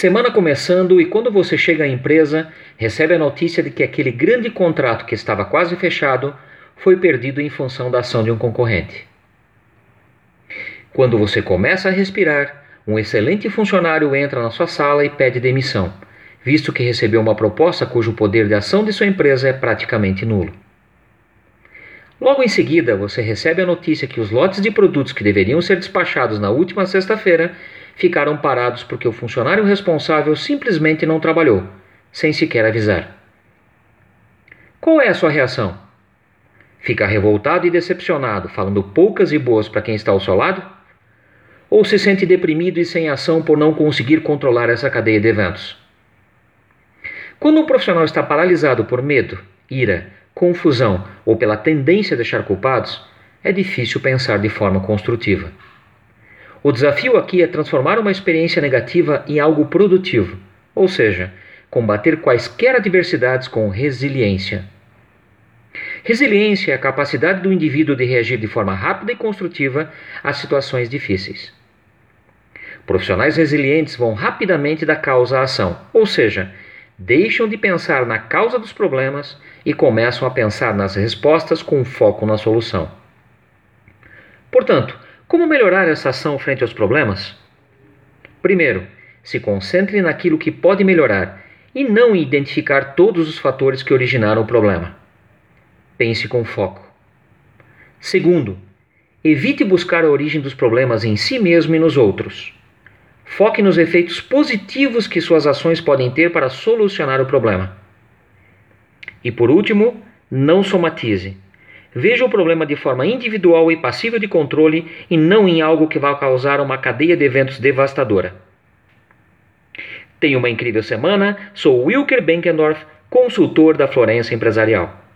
Semana começando e quando você chega à empresa, recebe a notícia de que aquele grande contrato que estava quase fechado foi perdido em função da ação de um concorrente. Quando você começa a respirar, um excelente funcionário entra na sua sala e pede demissão, visto que recebeu uma proposta cujo poder de ação de sua empresa é praticamente nulo. Logo em seguida, você recebe a notícia que os lotes de produtos que deveriam ser despachados na última sexta-feira ficaram parados porque o funcionário responsável simplesmente não trabalhou, sem sequer avisar. Qual é a sua reação? Ficar revoltado e decepcionado, falando poucas e boas para quem está ao seu lado? Ou se sente deprimido e sem ação por não conseguir controlar essa cadeia de eventos? Quando um profissional está paralisado por medo, ira, confusão ou pela tendência a deixar culpados, é difícil pensar de forma construtiva. O desafio aqui é transformar uma experiência negativa em algo produtivo, ou seja, combater quaisquer adversidades com resiliência. Resiliência é a capacidade do indivíduo de reagir de forma rápida e construtiva às situações difíceis. Profissionais resilientes vão rapidamente da causa à ação, ou seja, deixam de pensar na causa dos problemas e começam a pensar nas respostas com foco na solução. Portanto, como melhorar essa ação frente aos problemas? Primeiro, se concentre naquilo que pode melhorar e não em identificar todos os fatores que originaram o problema. Pense com foco. Segundo, evite buscar a origem dos problemas em si mesmo e nos outros. Foque nos efeitos positivos que suas ações podem ter para solucionar o problema. E por último, não somatize Veja o problema de forma individual e passível de controle e não em algo que vai causar uma cadeia de eventos devastadora. Tenha uma incrível semana. Sou Wilker Benkendorf, consultor da Florença Empresarial.